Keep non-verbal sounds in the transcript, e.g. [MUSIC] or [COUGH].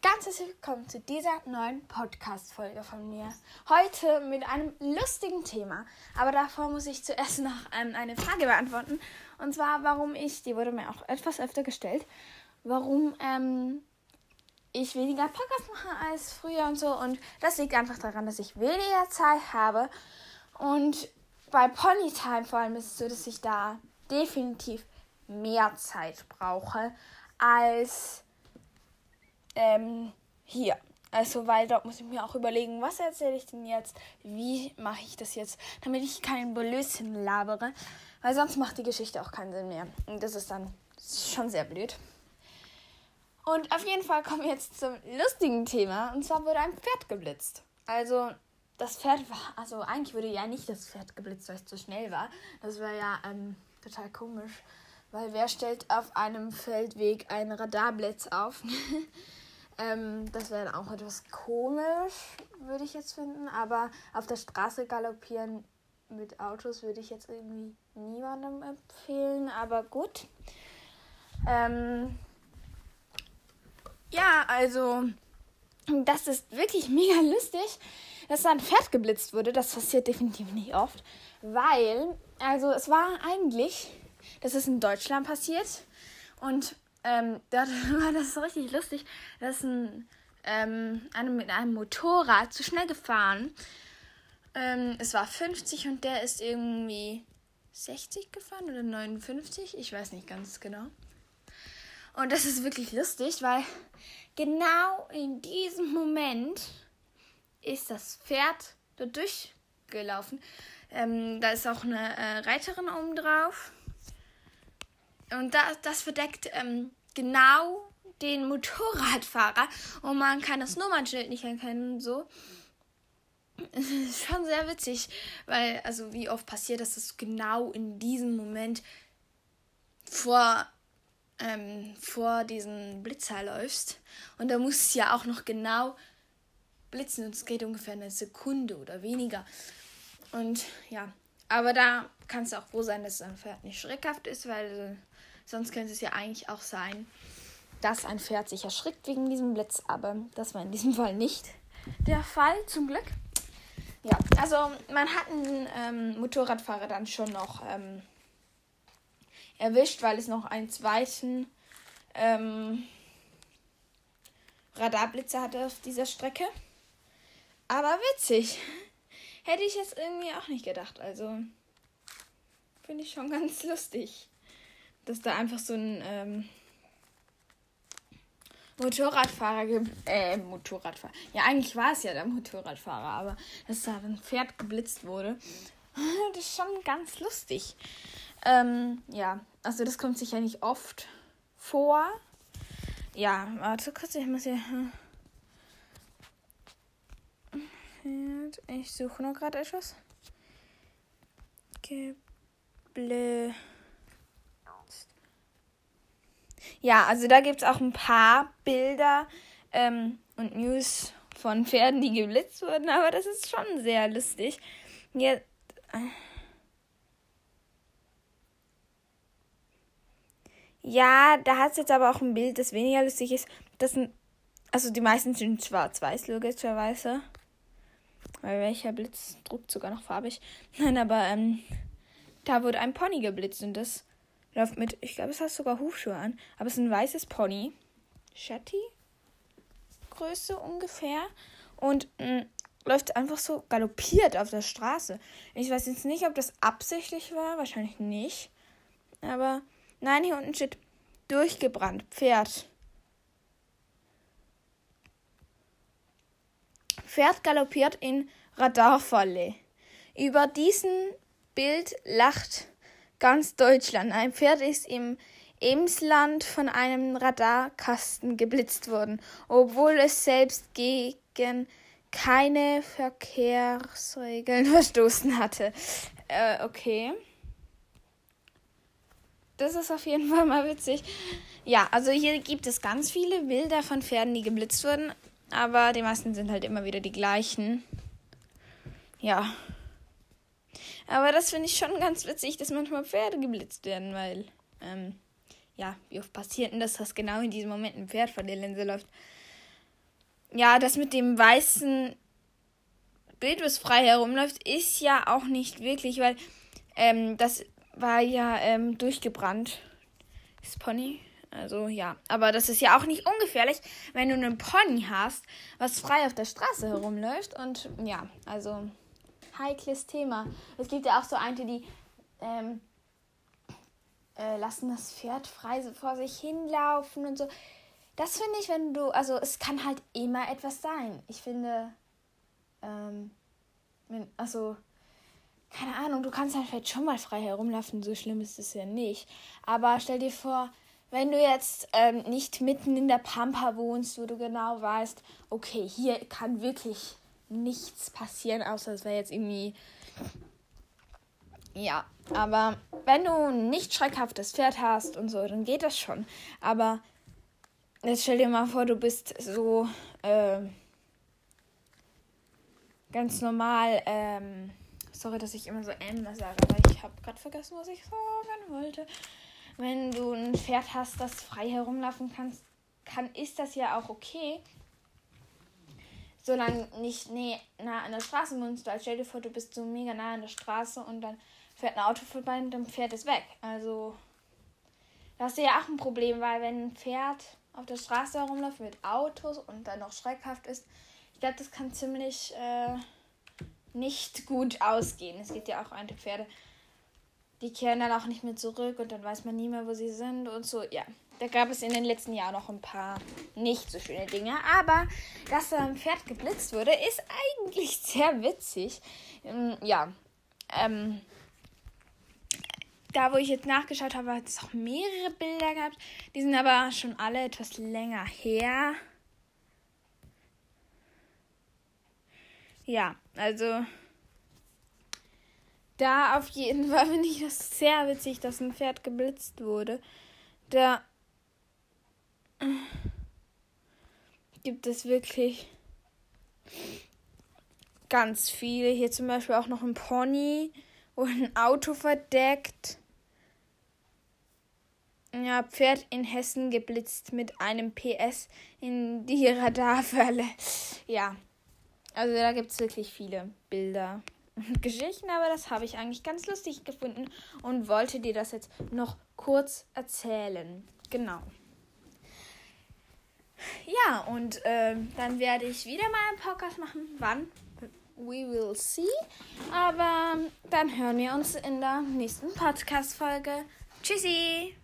Ganz herzlich willkommen zu dieser neuen Podcast-Folge von mir. Heute mit einem lustigen Thema. Aber davor muss ich zuerst noch eine Frage beantworten. Und zwar, warum ich, die wurde mir auch etwas öfter gestellt, warum ähm, ich weniger Podcasts mache als früher und so. Und das liegt einfach daran, dass ich weniger Zeit habe. Und bei Ponytime vor allem ist es so, dass ich da definitiv mehr Zeit brauche als ähm, hier. Also, weil dort muss ich mir auch überlegen, was erzähle ich denn jetzt? Wie mache ich das jetzt? Damit ich keinen Blödsinn labere. Weil sonst macht die Geschichte auch keinen Sinn mehr. Und das ist dann schon sehr blöd. Und auf jeden Fall kommen wir jetzt zum lustigen Thema. Und zwar wurde ein Pferd geblitzt. Also, das Pferd war, also eigentlich wurde ja nicht das Pferd geblitzt, weil es zu schnell war. Das wäre ja ähm, total komisch. Weil wer stellt auf einem Feldweg einen Radarblitz auf? [LAUGHS] ähm, das wäre auch etwas komisch, würde ich jetzt finden. Aber auf der Straße galoppieren mit Autos würde ich jetzt irgendwie niemandem empfehlen. Aber gut. Ähm, ja, also das ist wirklich mega lustig, dass da ein Pferd geblitzt wurde. Das passiert definitiv nicht oft. Weil, also es war eigentlich das ist in Deutschland passiert. Und ähm, dort [LAUGHS] war das richtig lustig. Da ist ein, ähm, einer mit einem Motorrad zu schnell gefahren. Ähm, es war 50 und der ist irgendwie 60 gefahren oder 59. Ich weiß nicht ganz genau. Und das ist wirklich lustig, weil genau in diesem Moment ist das Pferd dort durchgelaufen. Ähm, da ist auch eine äh, Reiterin oben drauf. Und das, das verdeckt ähm, genau den Motorradfahrer und man kann das Nummernschild nicht erkennen und so. [LAUGHS] Es ist schon sehr witzig, weil, also wie oft passiert, dass es genau in diesem Moment vor, ähm, vor diesen Blitzer läufst. Und da muss es ja auch noch genau blitzen und es geht ungefähr eine Sekunde oder weniger. Und ja, aber da kann es auch froh sein, dass ein Pferd nicht schreckhaft ist, weil Sonst könnte es ja eigentlich auch sein, dass ein Pferd sich erschrickt wegen diesem Blitz. Aber das war in diesem [LAUGHS] Fall nicht der Fall, zum Glück. Ja, also man hat einen ähm, Motorradfahrer dann schon noch ähm, erwischt, weil es noch einen zweiten ähm, Radarblitzer hatte auf dieser Strecke. Aber witzig. Hätte ich jetzt irgendwie auch nicht gedacht. Also finde ich schon [LAUGHS] ganz lustig dass da einfach so ein ähm, Motorradfahrer gibt. Äh, Motorradfahrer. Ja, eigentlich war es ja der Motorradfahrer, aber dass da ein Pferd geblitzt wurde. [LAUGHS] Das ist schon ganz lustig. Ähm, ja, also das kommt sicher nicht oft vor. Ja, warte kurz, ich muss hier. Ich suche noch gerade etwas. Geble. Ja, also da gibt es auch ein paar Bilder ähm, und News von Pferden, die geblitzt wurden, aber das ist schon sehr lustig. Jetzt. Ja, da hat es jetzt aber auch ein Bild, das weniger lustig ist. Das sind, also die meisten sind schwarz-weiß, logischerweise. Weil welcher Blitz druckt sogar noch farbig. [LAUGHS] Nein, aber ähm, da wurde ein Pony geblitzt und das läuft mit, ich glaube, es hat sogar Hufschuhe an, aber es ist ein weißes Pony. Shetty Größe ungefähr und mh, mm, läuft einfach so galoppiert auf der Straße. Ich weiß jetzt nicht, ob das absichtlich war, wahrscheinlich nicht. Aber nein, hier unten steht durchgebrannt, Pferd. Pferd galoppiert in Radarfalle. Über diesem Bild lacht ganz Deutschland. Ein Pferd ist im Emsland von einem Radarkasten geblitzt worden, obwohl es selbst gegen keine Verkehrsregeln [LAUGHS] verstoßen hatte. Äh, okay. Das ist auf jeden Fall mal witzig. Ja, also hier gibt es ganz viele Bilder von Pferden, die geblitzt wurden, aber die meisten sind halt immer wieder die gleichen. Ja. Aber das finde ich schon ganz witzig, dass manchmal Pferde geblitzt werden, weil, ähm, ja, wie oft passiert denn das, dass genau in diesem Moment ein Pferd vor der Linse läuft? ja, das mit dem weißen Bild, was frei herumläuft, ist ja auch nicht wirklich, weil ähm, das war ja ähm, durchgebrannt. Das Pony. Also ja, aber das ist ja auch nicht ungefährlich, wenn du einen Pony hast, was frei auf der Straße herumläuft. Und ja, also heikles Thema. Es gibt ja auch so eine, die ähm, äh, lassen das Pferd frei vor sich hinlaufen und so. Das finde ich, wenn du, also es kann halt immer etwas sein. Ich finde, ähm, wenn, also, keine Ahnung, du kannst halt vielleicht schon mal frei herumlaufen, so schlimm ist es ja nicht. Aber stell dir vor, wenn du jetzt ähm, nicht mitten in der Pampa wohnst, wo du genau weißt, okay, hier kann wirklich nichts passieren, außer es wäre jetzt irgendwie. Ja, aber wenn du ein nicht schreckhaftes Pferd hast und so, dann geht das schon. Aber jetzt stell dir mal vor, du bist so äh, ganz normal. Ähm, sorry, dass ich immer so M sage, aber ich habe gerade vergessen, was ich sagen wollte. Wenn du ein Pferd hast, das frei herumlaufen kannst, kann, ist das ja auch okay solange nicht nee, nah an der Straße wohnst. Weil stell dir vor, du bist so mega nah an der Straße und dann fährt ein Auto vorbei und dann fährt es weg. Also, da hast du ja auch ein Problem, weil wenn ein Pferd auf der Straße herumläuft mit Autos und dann noch schreckhaft ist, ich glaube, das kann ziemlich äh, nicht gut ausgehen. Es gibt ja auch alte Pferde, die kehren dann auch nicht mehr zurück und dann weiß man nie mehr, wo sie sind und so. Ja, da gab es in den letzten Jahren noch ein paar nicht so schöne Dinge. Aber dass da ein Pferd geblitzt wurde, ist eigentlich [LAUGHS] sehr witzig. Ähm, ja. Ähm, da, wo ich jetzt nachgeschaut habe, hat es auch mehrere Bilder gehabt. Die sind aber schon alle etwas länger her. Ja, also da auf jeden [LAUGHS] Fall finde ich das sehr witzig, dass ein Pferd geblitzt wurde. Da gibt es wirklich ganz viele. Hier zum Beispiel auch noch ein Pony und ein Auto verdeckt. Ja, Pferd in Hessen geblitzt mit einem PS in die Radarfälle. [LAUGHS] Ja, also da gibt es wirklich viele Bilder [LAUGHS] Geschichten, aber das habe ich eigentlich ganz lustig gefunden und wollte dir das jetzt noch kurz erzählen. Genau. Ja, und äh, dann werde ich wieder mal einen Podcast machen. Wann? We will see. Aber dann hören wir uns in der nächsten Podcast-Folge. Tschüssi!